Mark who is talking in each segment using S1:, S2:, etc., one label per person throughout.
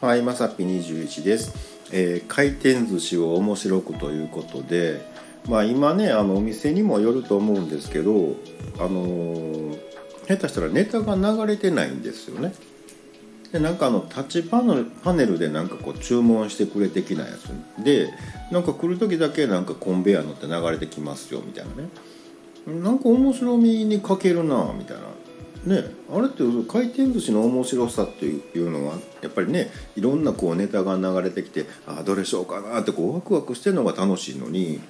S1: はい、まさぴ21です、えー回転寿司を面白くということで、まあ、今ねあのお店にもよると思うんですけど、あのー下手したらネタが流れてないんですよね。でなんかあのタッチパネルパネルでなんかこう注文してくれ的なやつ。でなんか来る時だけなんかコンベヤ乗って流れてきますよみたいなね。なんか面白みに欠けるなみたいな。ねあれって回転寿司の面白さっていうのはやっぱりねいろんなこうネタが流れてきてああどれしようかなってこうワクワクしてるのが楽しいのに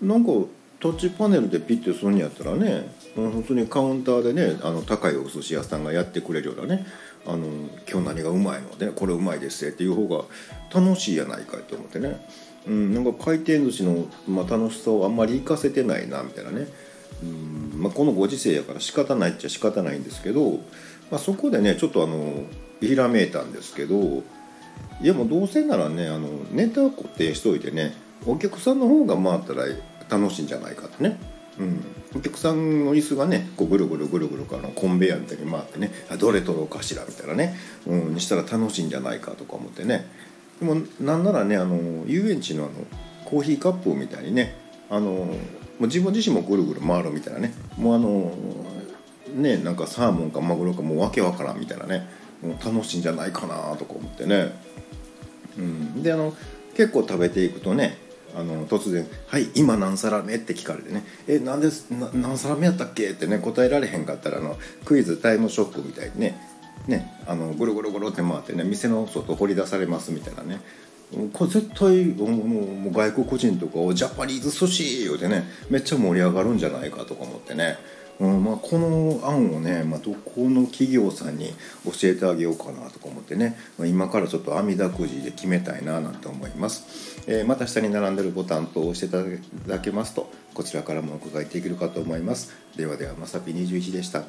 S1: なんかタッチパネルでピッてするんやったらねうん普通にカウンターでねあの高いお寿司屋さんがやってくれるようなねあの今日何がうまいのでこれうまいですっていう方が楽しいやないかいと思ってね、うん、なんか回転寿司の、まあ、楽しさをあんまり活かせてないなみたいなね、うん。まあ、このご時世やから仕方ないっちゃ仕方ないんですけど、まあ、そこでねちょっとあのひらめいたんですけどいやもうどうせならねあのネタを固定しといてねお客さんの方が回ったら楽しいんじゃないかとね、うん、お客さんの椅子がねこうぐるぐるぐるぐるあのコンベヤーみたいに回ってねあどれ取ろうかしらみたいなね、うん、にしたら楽しいんじゃないかとか思ってねでもなんならねあの遊園地のあのコーヒーカップみたいにねあのう自分自身もぐるぐる回るみたいなねもうあのねなんかサーモンかマグロかもうわけわからんみたいなねもう楽しいんじゃないかなとか思ってね、うん、であの結構食べていくとねあの突然「はい今何皿目?」って聞かれてね「えなんで何皿目やったっけ?」ってね答えられへんかったらあのクイズタイムショックみたいにねねあのぐるぐるぐるって回ってね店の外掘り出されますみたいなねこれ絶対もう外国人とかを「ジャパニーズ寿司!」言うてねめっちゃ盛り上がるんじゃないかとか思ってね、うんまあ、この案をね、まあ、どこの企業さんに教えてあげようかなとか思ってね、まあ、今からちょっと網だくじで決めたいななんて思います、えーまた下に並んでるボタンと押していただけますとこちらからもお伺いできるかと思います。ではではまさぴ21でした。